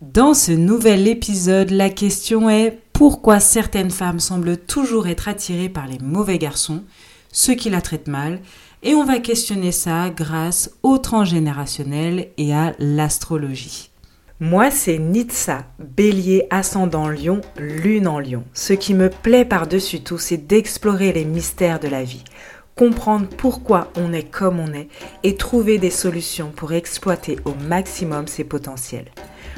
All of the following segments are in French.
Dans ce nouvel épisode, la question est pourquoi certaines femmes semblent toujours être attirées par les mauvais garçons, ceux qui la traitent mal, et on va questionner ça grâce au transgénérationnel et à l'astrologie. Moi, c'est Nitsa, bélier ascendant lion, lune en lion. Ce qui me plaît par-dessus tout, c'est d'explorer les mystères de la vie, comprendre pourquoi on est comme on est et trouver des solutions pour exploiter au maximum ses potentiels.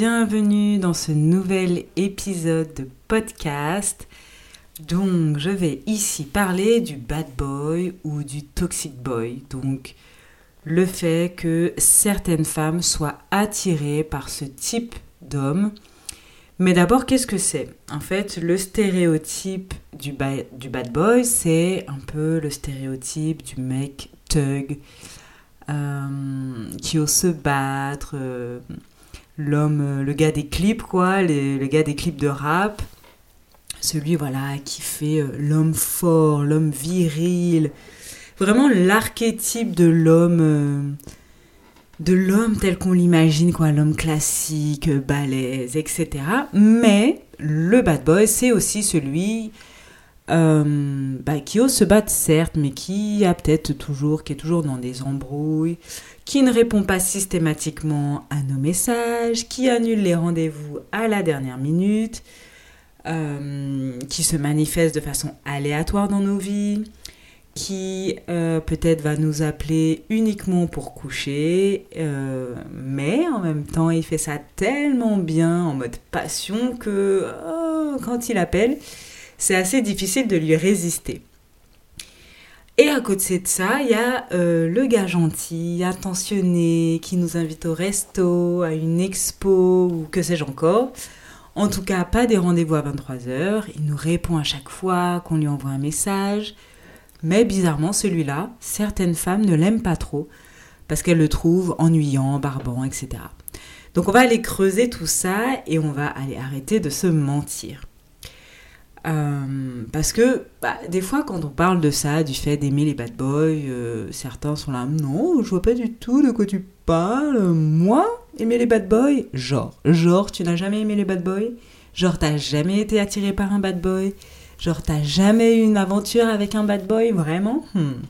Bienvenue dans ce nouvel épisode de podcast. Donc, je vais ici parler du bad boy ou du toxic boy. Donc, le fait que certaines femmes soient attirées par ce type d'homme. Mais d'abord, qu'est-ce que c'est? En fait, le stéréotype du, du bad boy, c'est un peu le stéréotype du mec thug, euh, qui ose se battre, euh, l'homme, euh, le gars des clips, quoi, le gars des clips de rap, celui, voilà, qui fait l'homme fort, l'homme viril, vraiment l'archétype de l'homme de l'homme tel qu'on l'imagine, quoi, l'homme classique, balèze, etc. Mais le bad boy, c'est aussi celui euh, bah, qui ose se battre certes, mais qui a peut-être toujours, qui est toujours dans des embrouilles, qui ne répond pas systématiquement à nos messages, qui annule les rendez-vous à la dernière minute, euh, qui se manifeste de façon aléatoire dans nos vies, qui euh, peut-être va nous appeler uniquement pour coucher, mais en même temps il fait ça tellement bien en mode passion que oh, quand il appelle, c'est assez difficile de lui résister. Et à côté de ça, il y a euh, le gars gentil, attentionné, qui nous invite au resto, à une expo ou que sais-je encore. En tout cas, pas des rendez-vous à 23h. Il nous répond à chaque fois qu'on lui envoie un message. Mais bizarrement, celui-là, certaines femmes ne l'aiment pas trop parce qu'elles le trouvent ennuyant, barbant, etc. Donc on va aller creuser tout ça et on va aller arrêter de se mentir. Euh, parce que bah, des fois, quand on parle de ça, du fait d'aimer les bad boys, euh, certains sont là, non, je vois pas du tout de quoi tu parles. Moi, aimer les bad boys Genre, genre, tu n'as jamais aimé les bad boys? Genre, t'as jamais été attiré par un bad boy? Genre, t'as jamais eu une aventure avec un bad boy Vraiment? Hmm.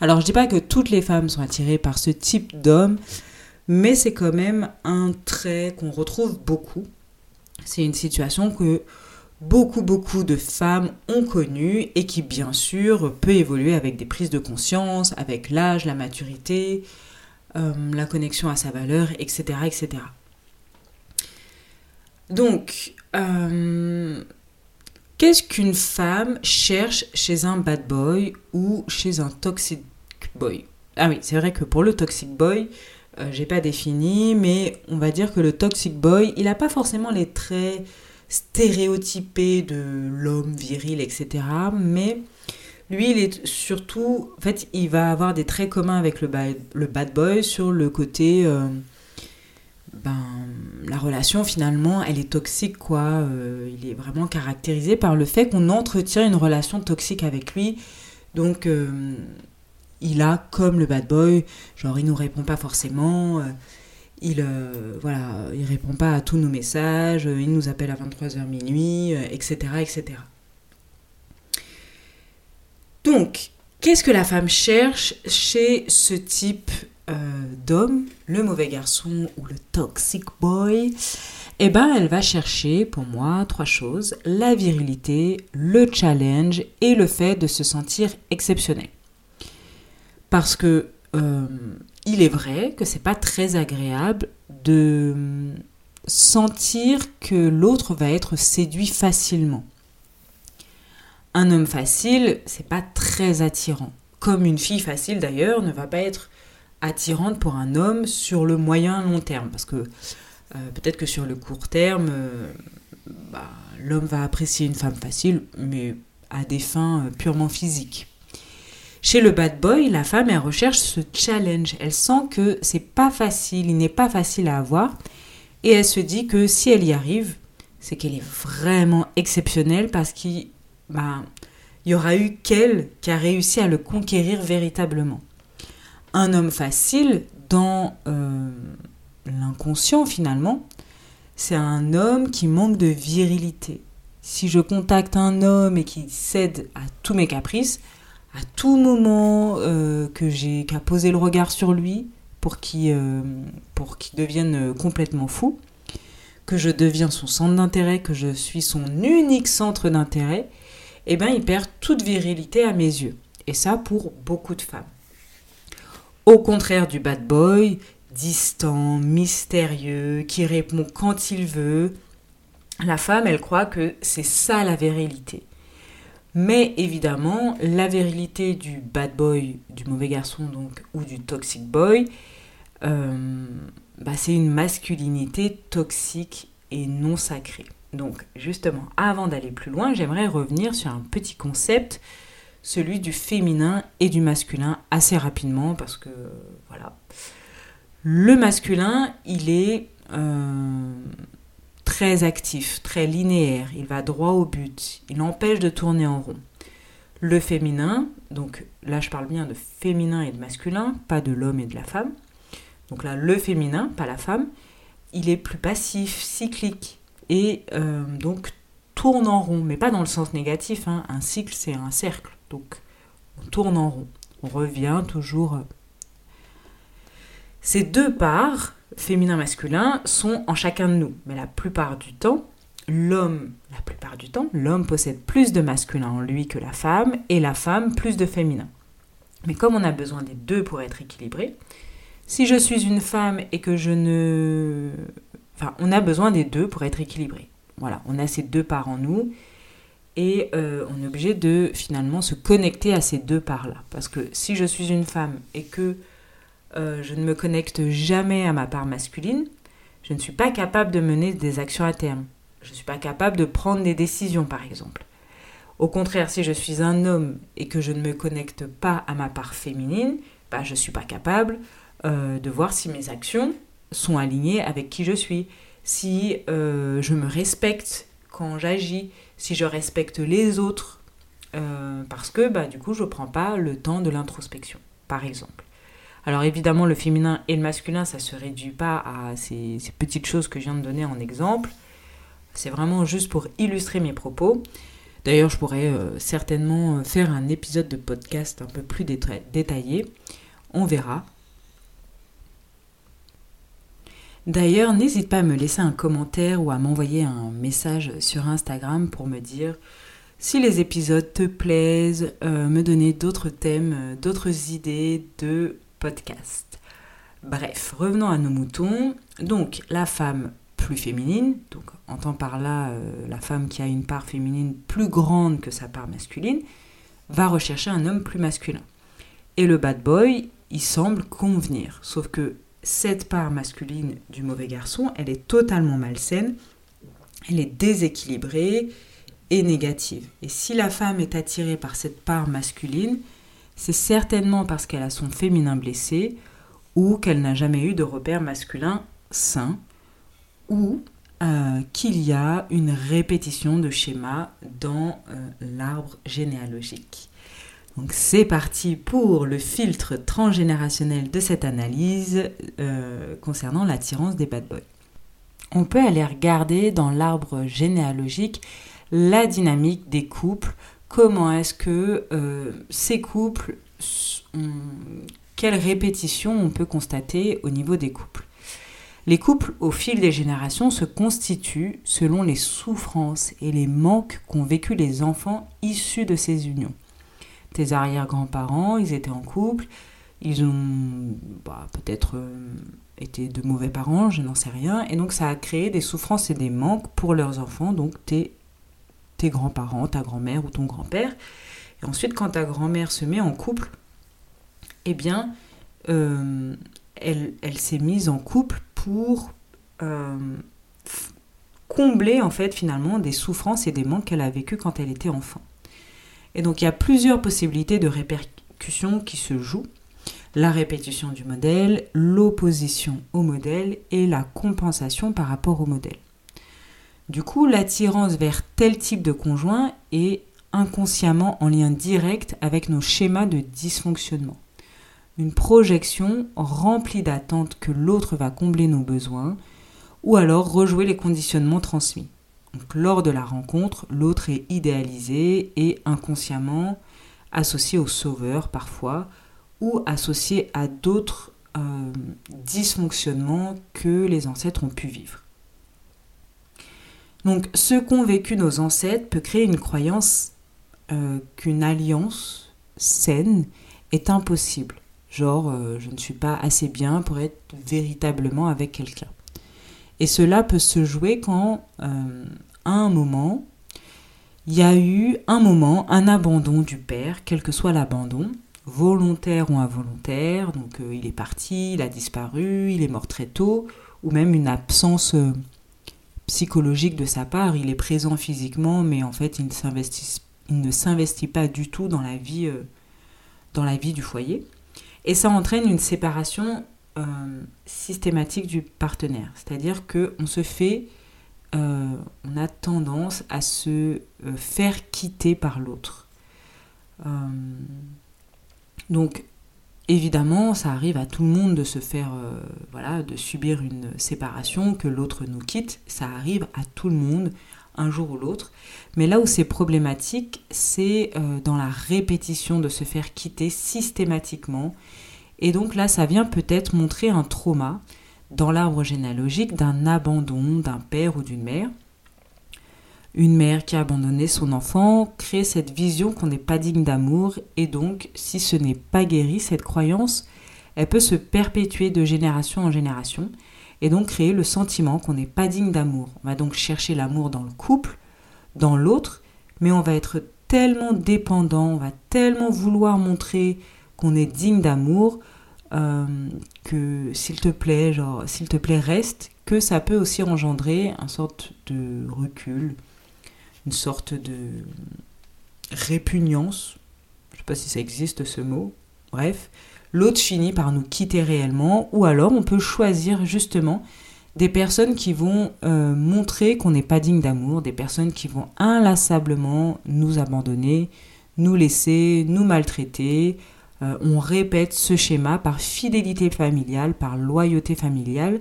Alors, je dis pas que toutes les femmes sont attirées par ce type d'homme, mais c'est quand même un trait qu'on retrouve beaucoup. C'est une situation que beaucoup, beaucoup de femmes ont connu et qui, bien sûr, peut évoluer avec des prises de conscience, avec l'âge, la maturité, euh, la connexion à sa valeur, etc. etc. Donc, euh, qu'est-ce qu'une femme cherche chez un bad boy ou chez un toxic boy? Ah oui, c'est vrai que pour le toxic boy, euh, j'ai pas défini, mais on va dire que le toxic boy, il n'a pas forcément les traits stéréotypé de l'homme viril, etc. Mais lui, il est surtout, en fait, il va avoir des traits communs avec le bad, le bad boy sur le côté, euh, ben, la relation finalement, elle est toxique, quoi. Euh, il est vraiment caractérisé par le fait qu'on entretient une relation toxique avec lui. Donc, euh, il a comme le bad boy, genre, il nous répond pas forcément il euh, voilà, il répond pas à tous nos messages, euh, il nous appelle à 23h minuit, etc., euh, etc. Donc, qu'est-ce que la femme cherche chez ce type d'homme, le mauvais garçon ou le toxic boy? Eh ben, elle va chercher, pour moi, trois choses la virilité, le challenge et le fait de se sentir exceptionnel. Parce que il est vrai que c'est pas très agréable de sentir que l'autre va être séduit facilement. Un homme facile, c'est pas très attirant. Comme une fille facile d'ailleurs ne va pas être attirante pour un homme sur le moyen long terme. Parce que euh, peut-être que sur le court terme, euh, bah, l'homme va apprécier une femme facile, mais à des fins euh, purement physiques. Chez le bad boy, la femme, elle recherche ce challenge. Elle sent que c'est pas facile, il n'est pas facile à avoir. Et elle se dit que si elle y arrive, c'est qu'elle est vraiment exceptionnelle parce qu'il bah, y aura eu qu'elle qui a réussi à le conquérir véritablement. Un homme facile, dans euh, l'inconscient finalement, c'est un homme qui manque de virilité. Si je contacte un homme et qui cède à tous mes caprices, à tout moment euh, que j'ai qu'à poser le regard sur lui pour qu'il euh, devienne complètement fou, que je deviens son centre d'intérêt, que je suis son unique centre d'intérêt, eh bien il perd toute virilité à mes yeux. Et ça pour beaucoup de femmes. Au contraire du bad boy, distant, mystérieux, qui répond quand il veut, la femme, elle croit que c'est ça la virilité. Mais évidemment, la virilité du bad boy, du mauvais garçon donc, ou du toxic boy, euh, bah, c'est une masculinité toxique et non sacrée. Donc justement, avant d'aller plus loin, j'aimerais revenir sur un petit concept, celui du féminin et du masculin, assez rapidement, parce que voilà. Le masculin, il est euh, très actif, très linéaire, il va droit au but, il empêche de tourner en rond. Le féminin, donc là je parle bien de féminin et de masculin, pas de l'homme et de la femme. Donc là, le féminin, pas la femme, il est plus passif, cyclique, et euh, donc tourne en rond, mais pas dans le sens négatif. Hein. Un cycle, c'est un cercle, donc on tourne en rond, on revient toujours. Ces deux parts, féminin-masculin, sont en chacun de nous, mais la plupart du temps, l'homme, la plupart du temps, l'homme possède plus de masculin en lui que la femme, et la femme plus de féminin. Mais comme on a besoin des deux pour être équilibré, si je suis une femme et que je ne... Enfin, on a besoin des deux pour être équilibré. Voilà, on a ces deux parts en nous et euh, on est obligé de finalement se connecter à ces deux parts-là. Parce que si je suis une femme et que euh, je ne me connecte jamais à ma part masculine, je ne suis pas capable de mener des actions à terme. Je ne suis pas capable de prendre des décisions, par exemple. Au contraire, si je suis un homme et que je ne me connecte pas à ma part féminine, bah, je ne suis pas capable euh, de voir si mes actions sont alignées avec qui je suis, si euh, je me respecte quand j'agis, si je respecte les autres, parce que bah, du coup je ne prends pas le temps de l'introspection, par exemple. Alors évidemment le féminin et le masculin, ça ne se réduit pas à ces, petites choses que je viens de donner en exemple, c'est vraiment juste pour illustrer mes propos. D'ailleurs, je pourrais certainement faire un épisode de podcast un peu plus détaillé. On verra. D'ailleurs, n'hésite pas à me laisser un commentaire ou à m'envoyer un message sur Instagram pour me dire si les épisodes te plaisent, euh, me donner d'autres thèmes, euh, d'autres idées de Bref, revenons à nos moutons. Donc, la femme plus féminine, donc entend par là euh, la femme qui a une part féminine plus grande que sa part masculine, va rechercher un homme plus masculin. Et le bad boy, il semble convenir, sauf que cette part masculine du mauvais garçon, elle est totalement malsaine, elle est déséquilibrée et négative. Et si la femme est attirée par cette part masculine, c'est certainement parce qu'elle a son féminin blessé ou qu'elle n'a jamais eu de repère masculin sain ou euh, qu'il y a une répétition de schéma dans euh, l'arbre généalogique. Donc c'est parti pour le filtre transgénérationnel de cette analyse euh, concernant l'attirance des bad boys. On peut aller regarder dans l'arbre généalogique la dynamique des couples, comment est-ce que euh, ces couples, quelle répétition on peut constater au niveau des couples? Les couples, au fil des générations, se constituent selon les souffrances et les manques qu'ont vécu les enfants issus de ces unions tes arrière-grands-parents, ils étaient en couple, ils ont bah, peut-être euh, été de mauvais parents, je n'en sais rien, et donc ça a créé des souffrances et des manques pour leurs enfants, donc tes tes grands-parents, ta grand-mère ou ton grand-père. Et ensuite, quand ta grand-mère se met en couple, eh bien, euh, elle, s'est mise en couple pour euh, combler, en fait, finalement, des souffrances et des manques qu'elle a vécu quand elle était enfant. Et donc, il y a plusieurs possibilités de répercussions qui se jouent. La répétition du modèle, l'opposition au modèle et la compensation par rapport au modèle. Du coup, l'attirance vers tel type de conjoint est inconsciemment en lien direct avec nos schémas de dysfonctionnement. Une projection remplie d'attentes que l'autre va combler nos besoins, ou alors rejouer les conditionnements transmis. Donc, lors de la rencontre, l'autre est idéalisé et inconsciemment associé au sauveur parfois, ou associé à d'autres euh, dysfonctionnements que les ancêtres ont pu vivre. Donc ce qu'ont vécu nos ancêtres peut créer une croyance euh, qu'une alliance saine est impossible. Genre, euh, je ne suis pas assez bien pour être véritablement avec quelqu'un. Et cela peut se jouer quand, euh, à un moment, il y a eu un moment, un abandon du père, quel que soit l'abandon, volontaire ou involontaire. Donc il est parti, il a disparu, il est mort très tôt, ou même une absence psychologique de sa part. Il est présent physiquement, mais en fait, il ne s'investit pas du tout dans la vie, euh, dans la vie du foyer. Et ça entraîne une séparation euh, systématique du partenaire. C'est-à-dire qu'on se fait, euh, on a tendance à se faire quitter par l'autre. donc, Évidemment, ça arrive à tout le monde de se faire, euh, voilà, de subir une séparation, que l'autre nous quitte. Ça arrive à tout le monde, un jour ou l'autre. Mais là où c'est problématique, c'est euh, dans la répétition de se faire quitter systématiquement. Et donc là, ça vient peut-être montrer un trauma dans l'arbre généalogique d'un abandon d'un père ou d'une mère. Une mère qui a abandonné son enfant crée cette vision qu'on n'est pas digne d'amour et donc si ce n'est pas guéri, cette croyance, elle peut se perpétuer de génération en génération et donc créer le sentiment qu'on n'est pas digne d'amour. On va donc chercher l'amour dans le couple, dans l'autre, mais on va être tellement dépendant, on va tellement vouloir montrer qu'on est digne d'amour euh, que s'il te plaît, genre s'il te plaît reste, que ça peut aussi engendrer une sorte de recul, une sorte de répugnance, je ne sais pas si ça existe ce mot, bref, l'autre finit par nous quitter réellement, ou alors on peut choisir justement des personnes qui vont euh, montrer qu'on n'est pas digne d'amour, des personnes qui vont inlassablement nous abandonner, nous laisser, nous maltraiter. Euh, on répète ce schéma par fidélité familiale, par loyauté familiale,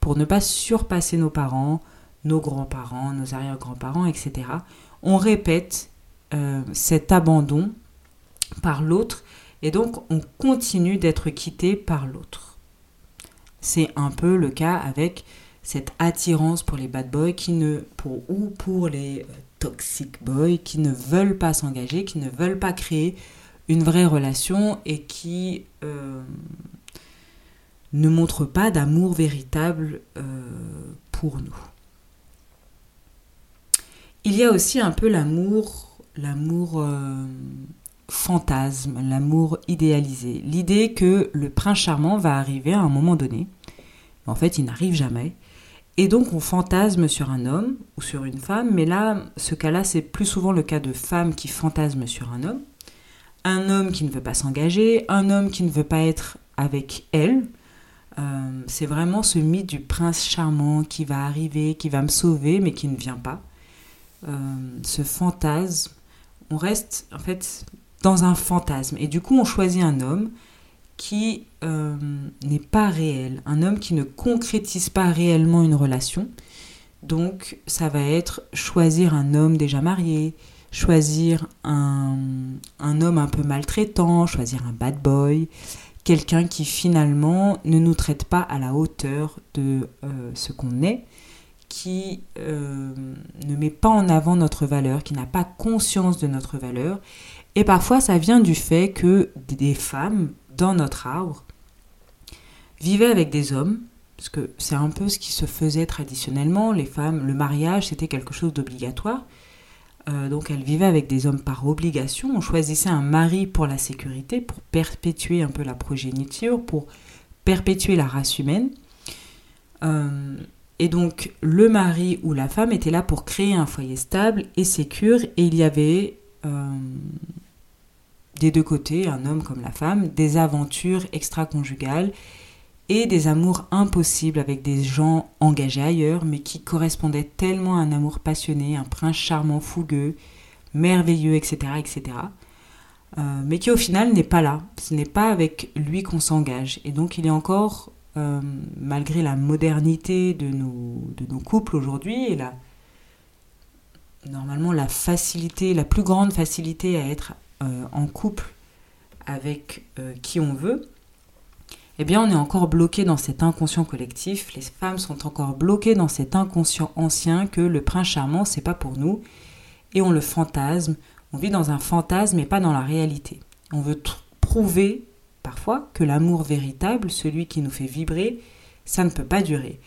pour ne pas surpasser nos parents, nos grands-parents, nos arrière-grands-parents, etc. On répète euh, cet abandon par l'autre et donc on continue d'être quitté par l'autre. C'est un peu le cas avec cette attirance pour les bad boys qui ne, pour, ou pour les euh, toxic boys qui ne veulent pas s'engager, qui ne veulent pas créer une vraie relation et qui euh, ne montrent pas d'amour véritable pour nous. Il y a aussi un peu l'amour, l'amour euh, fantasme, l'amour idéalisé. L'idée que le prince charmant va arriver à un moment donné. En fait, il n'arrive jamais. Et donc, on fantasme sur un homme ou sur une femme, mais là, ce cas-là, c'est plus souvent le cas de femmes qui fantasment sur un homme. Un homme qui ne veut pas s'engager, un homme qui ne veut pas être avec elle. Euh, c'est vraiment ce mythe du prince charmant qui va arriver, qui va me sauver, mais qui ne vient pas. Euh, ce fantasme, on reste en fait dans un fantasme. Et du coup, on choisit un homme qui euh, n'est pas réel, un homme qui ne concrétise pas réellement une relation. Donc, ça va être choisir un homme déjà marié, choisir un, un homme un peu maltraitant, choisir un bad boy, quelqu'un qui finalement ne nous traite pas à la hauteur de euh, ce qu'on est qui euh, ne met pas en avant notre valeur, qui n'a pas conscience de notre valeur. Et parfois, ça vient du fait que des femmes, dans notre arbre, vivaient avec des hommes, parce que c'est un peu ce qui se faisait traditionnellement. Les femmes, le mariage, c'était quelque chose d'obligatoire. euh, donc elle vivait avec des hommes par obligation. On choisissait un mari pour la sécurité, pour perpétuer un peu la progéniture, pour perpétuer la race humaine. Euh, et donc le mari ou la femme était là pour créer un foyer stable et sécure. Et il y avait euh, des deux côtés, un homme comme la femme, des aventures extra-conjugales et des amours impossibles avec des gens engagés ailleurs, mais qui correspondaient tellement à un amour passionné, un prince charmant, fougueux, merveilleux, etc., etc., euh, mais qui au final n'est pas là. Ce n'est pas avec lui qu'on s'engage. Et donc il est encore, euh, malgré la modernité de nos, couples aujourd'hui et la, normalement la facilité, la plus grande facilité à être euh, en couple avec qui on veut, eh bien on est encore bloqué dans cet inconscient collectif, les femmes sont encore bloquées dans cet inconscient ancien que le prince charmant c'est pas pour nous. Et on le fantasme, on vit dans un fantasme et pas dans la réalité. On veut prouver parfois que l'amour véritable, celui qui nous fait vibrer, ça ne peut pas durer.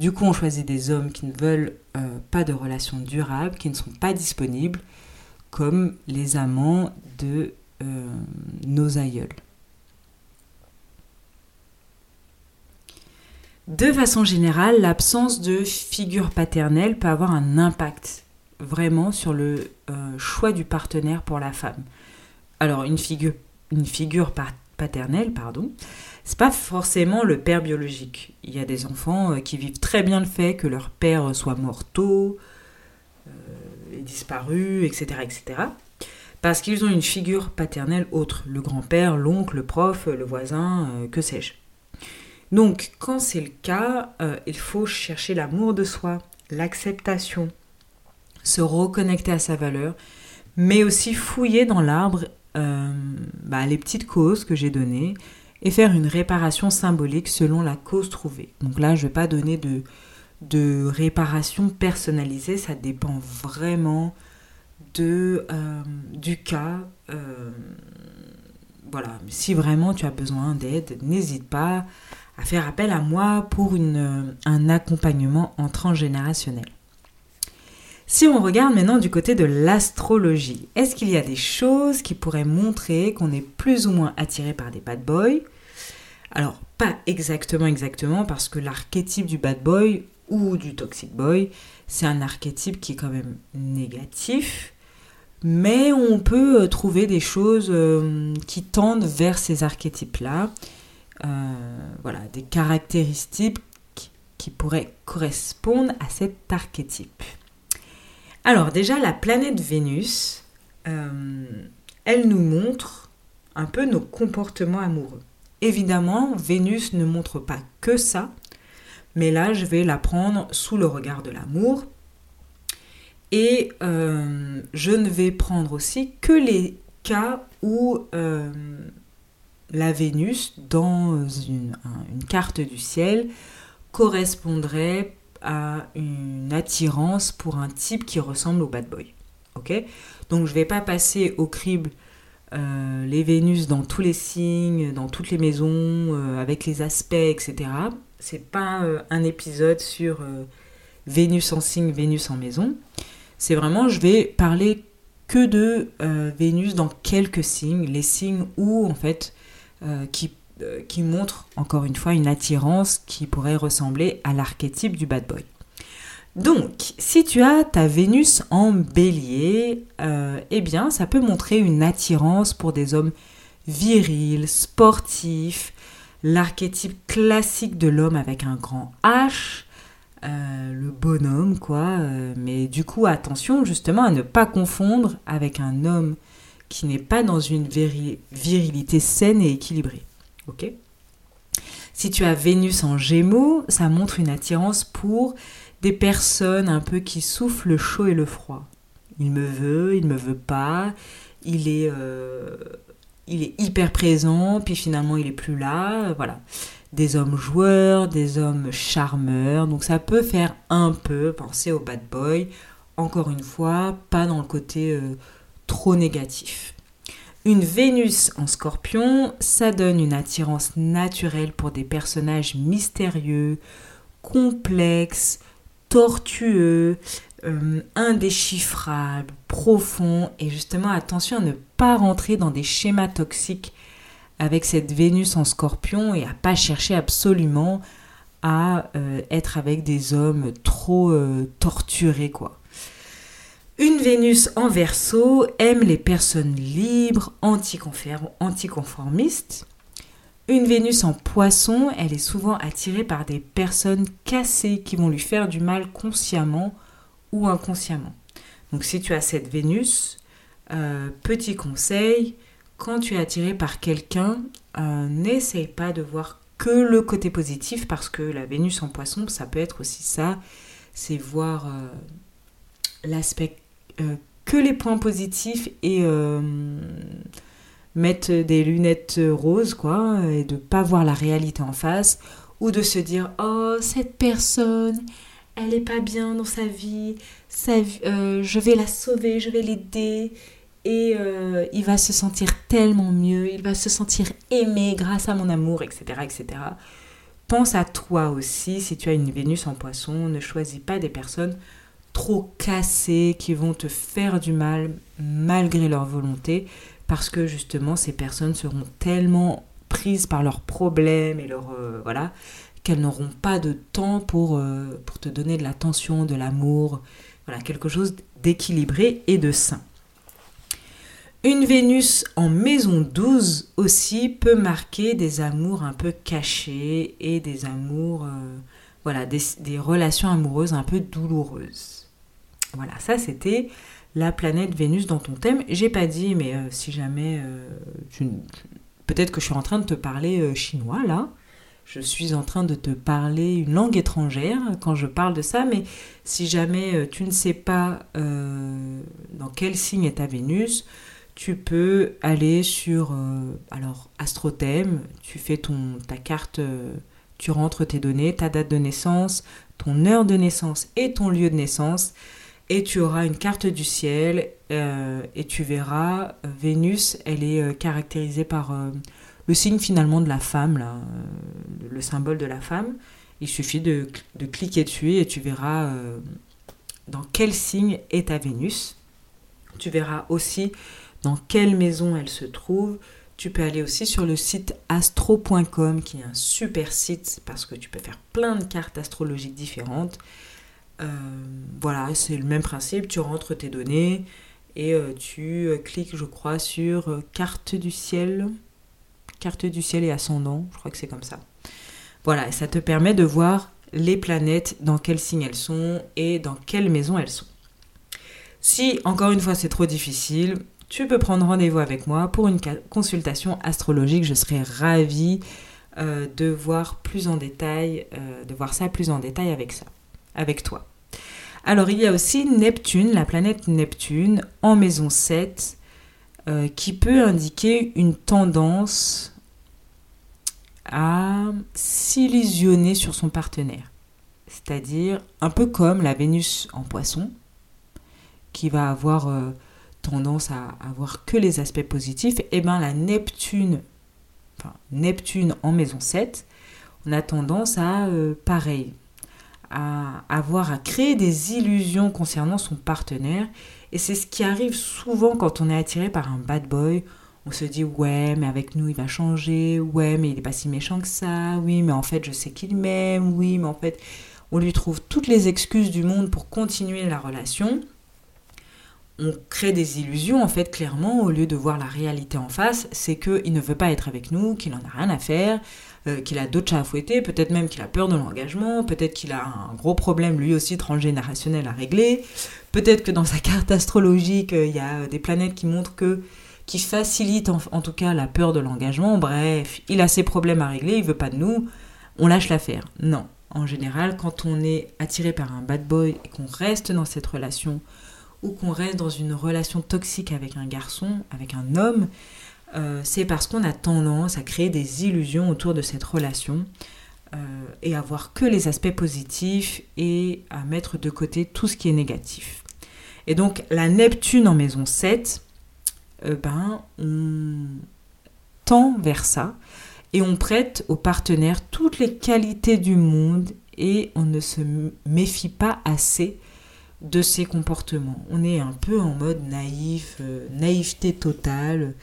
Du coup, on choisit des hommes qui ne veulent euh, pas de relations durables, qui ne sont pas disponibles, comme les amants de euh, nos aïeuls. De façon générale, l'absence de figure paternelle peut avoir un impact vraiment sur le euh, choix du partenaire pour la femme. Alors une figure, une figure paternelle, pardon, c'est pas forcément le père biologique. Il y a des enfants euh, qui vivent très bien le fait que leur père soit mort tôt, euh, disparu, etc., etc. Parce qu'ils ont une figure paternelle autre, le grand-père, l'oncle, le prof, le voisin, que sais-je. Donc, quand c'est le cas, euh, il faut chercher l'amour de soi, l'acceptation, se reconnecter à sa valeur, mais aussi fouiller dans l'arbre euh, bah, les petites causes que j'ai données et faire une réparation symbolique selon la cause trouvée. Donc là, je ne vais pas donner de, réparation personnalisée, ça dépend vraiment de, euh, du cas. voilà, si vraiment tu as besoin d'aide, n'hésite pas à faire appel à moi pour un accompagnement en transgénérationnel. Si on regarde maintenant du côté de l'astrologie, est-ce qu'il y a des choses qui pourraient montrer qu'on est plus ou moins attiré par des bad boys? Alors, pas exactement, exactement, parce que l'archétype du bad boy ou du toxic boy, c'est un archétype qui est quand même négatif, mais on peut trouver des choses euh, qui tendent vers ces archétypes-là. Euh, voilà, des caractéristiques qui pourraient correspondre à cet archétype. Alors déjà, la planète Vénus, euh, elle nous montre un peu nos comportements amoureux. Évidemment, Vénus ne montre pas que ça, mais là, je vais la prendre sous le regard de l'amour. Et euh, je ne vais prendre aussi que les cas où la Vénus dans une, carte du ciel correspondrait à une attirance pour un type qui ressemble au bad boy. Ok? Donc je ne vais pas passer au crible euh, les Vénus dans tous les signes, dans toutes les maisons, euh, avec les aspects, etc. C'est pas euh, un épisode sur Vénus en signe, Vénus en maison. C'est vraiment, je vais parler que de Vénus dans quelques signes, les signes où en fait qui, euh, qui montre encore une fois une attirance qui pourrait ressembler à l'archétype du bad boy. Donc, si tu as ta Vénus en bélier, euh, eh bien, ça peut montrer une attirance pour des hommes virils, sportifs, l'archétype classique de l'homme avec un grand H, le bonhomme, quoi. mais du coup, attention justement à ne pas confondre avec un homme qui n'est pas dans une virilité saine et équilibrée. Ok Si tu as Vénus en Gémeaux, ça montre une attirance pour des personnes un peu qui soufflent le chaud et le froid. Il me veut, il me veut pas, il est, euh, il est hyper présent, puis finalement il est plus là, voilà. Des hommes joueurs, des hommes charmeurs, donc ça peut faire un peu penser au bad boy. Encore une fois, pas dans le côté euh, trop négatif. Une Vénus en scorpion, ça donne une attirance naturelle pour des personnages mystérieux, complexes, tortueux, euh, indéchiffrable, profond, et justement attention à ne pas rentrer dans des schémas toxiques avec cette Vénus en scorpion et à pas chercher absolument à euh, être avec des hommes trop euh, torturés quoi. Une Vénus en verso aime les personnes libres, anticonformistes. Une Vénus en poisson, elle est souvent attirée par des personnes cassées qui vont lui faire du mal consciemment ou inconsciemment. Donc si tu as cette Vénus, euh, petit conseil, quand tu es attiré par quelqu'un, euh, n'essaye pas de voir que le côté positif parce que la Vénus en poisson, ça peut être aussi ça, c'est voir euh, l'aspect que les points positifs et euh, mettre des lunettes roses, quoi, et de pas voir la réalité en face, ou de se dire oh cette personne, elle est pas bien dans sa vie, euh, je vais la sauver, je vais l'aider, et il va se sentir tellement mieux, il va se sentir aimé grâce à mon amour, etc., etc. Pense à toi aussi si tu as une Vénus en Poisson, ne choisis pas des personnes trop cassés, qui vont te faire du mal malgré leur volonté, parce que justement ces personnes seront tellement prises par leurs problèmes et leur euh, voilà qu'elles n'auront pas de temps pour, euh, pour te donner de l'attention, de l'amour, voilà quelque chose d'équilibré et de sain. Une Vénus en maison 12 aussi peut marquer des amours un peu cachés et des amours, euh, voilà, des relations amoureuses un peu douloureuses. Voilà, ça c'était la planète Vénus dans ton thème. J'ai pas dit, mais euh, si jamais euh, peut-être que je suis en train de te parler euh, chinois là. Je suis en train de te parler une langue étrangère quand je parle de ça, mais si jamais tu ne sais pas dans quel signe est ta Vénus, tu peux aller sur alors Astrothème, tu fais ton ta carte, tu rentres tes données, ta date de naissance, ton heure de naissance et ton lieu de naissance et tu auras une carte du ciel euh, et tu verras euh, Vénus, elle est euh, caractérisée par le signe finalement de la femme, là, le symbole de la femme. Il suffit de, de cliquer dessus et tu verras dans quel signe est ta Vénus. Tu verras aussi dans quelle maison elle se trouve. Tu peux aller aussi sur le site astro.com qui est un super site parce que tu peux faire plein de cartes astrologiques différentes. Euh, voilà, c'est le même principe, tu rentres tes données et euh, tu euh, cliques, je crois, sur carte du ciel, carte du ciel et ascendant, je crois que c'est comme ça. Voilà, ça te permet de voir les planètes, dans quel signe elles sont et dans quelle maison elles sont. Si, encore une fois, c'est trop difficile, tu peux prendre rendez-vous avec moi pour une consultation astrologique. Je serai ravie de voir plus en détail, de voir ça plus en détail avec ça avec toi. Alors il y a aussi Neptune, la planète Neptune, en maison 7, euh, qui peut indiquer une tendance à s'illusionner sur son partenaire. C'est-à-dire un peu comme la Vénus en poisson, qui va avoir euh, tendance à avoir que les aspects positifs, et eh bien la Neptune, enfin Neptune en maison 7, on a tendance à euh, pareil, à avoir à créer des illusions concernant son partenaire. Et c'est ce qui arrive souvent quand on est attiré par un bad boy. On se dit ouais mais avec nous il va changer, ouais mais il est pas si méchant que ça, oui mais en fait je sais qu'il m'aime, oui mais en fait on lui trouve toutes les excuses du monde pour continuer la relation. On crée des illusions en fait clairement au lieu de voir la réalité en face, c'est qu'il ne veut pas être avec nous, qu'il en a rien à faire, euh, qu'il a d'autres chats à fouetter, peut-être même qu'il a peur de l'engagement, peut-être qu'il a un gros problème lui aussi transgénérationnel à régler, peut-être que dans sa carte astrologique, euh, il y a des planètes qui montrent que qui facilitent en, tout cas la peur de l'engagement. Bref, il a ses problèmes à régler, il veut pas de nous, on lâche l'affaire. Non, en général, quand on est attiré par un bad boy et qu'on reste dans cette relation ou qu'on reste dans une relation toxique avec un garçon, avec un homme, euh, c'est parce qu'on a tendance à créer des illusions autour de cette relation euh, et à voir que les aspects positifs et à mettre de côté tout ce qui est négatif. Et donc la Neptune en maison 7, euh, ben, on tend vers ça et on prête au partenaire toutes les qualités du monde et on ne se méfie pas assez de ses comportements. On est un peu en mode naïf, euh, naïveté totale,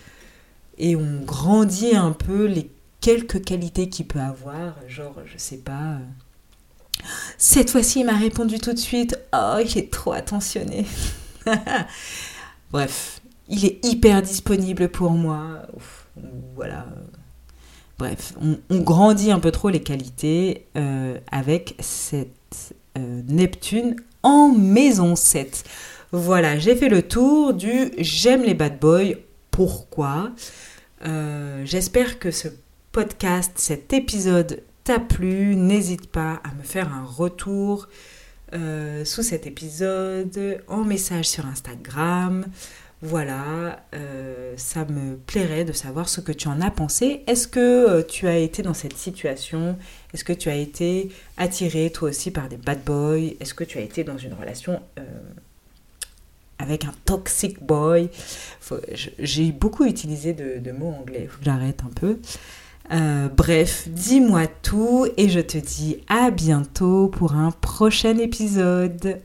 et on grandit un peu les quelques qualités qu'il peut avoir, genre, je sais pas. euh, Cette fois-ci, il m'a répondu tout de suite. Oh, il est trop attentionné. Bref, il est hyper disponible pour moi. Voilà. Bref, on, grandit un peu trop les qualités euh, avec cette Neptune en maison 7. Voilà, j'ai fait le tour du j'aime les bad boys. Pourquoi? Euh, J'espère que ce podcast, cet épisode t'a plu. N'hésite pas à me faire un retour euh, sous cet épisode en message sur Instagram. Voilà, euh, ça me plairait de savoir ce que tu en as pensé. Est-ce que euh, tu as été dans cette situation? Est-ce que tu as été attiré toi aussi par des bad boys? Est-ce que tu as été dans une relation euh, avec un toxic boy? J'ai beaucoup utilisé de, mots anglais, il faut que j'arrête un peu. Bref, dis-moi tout et je te dis à bientôt pour un prochain épisode.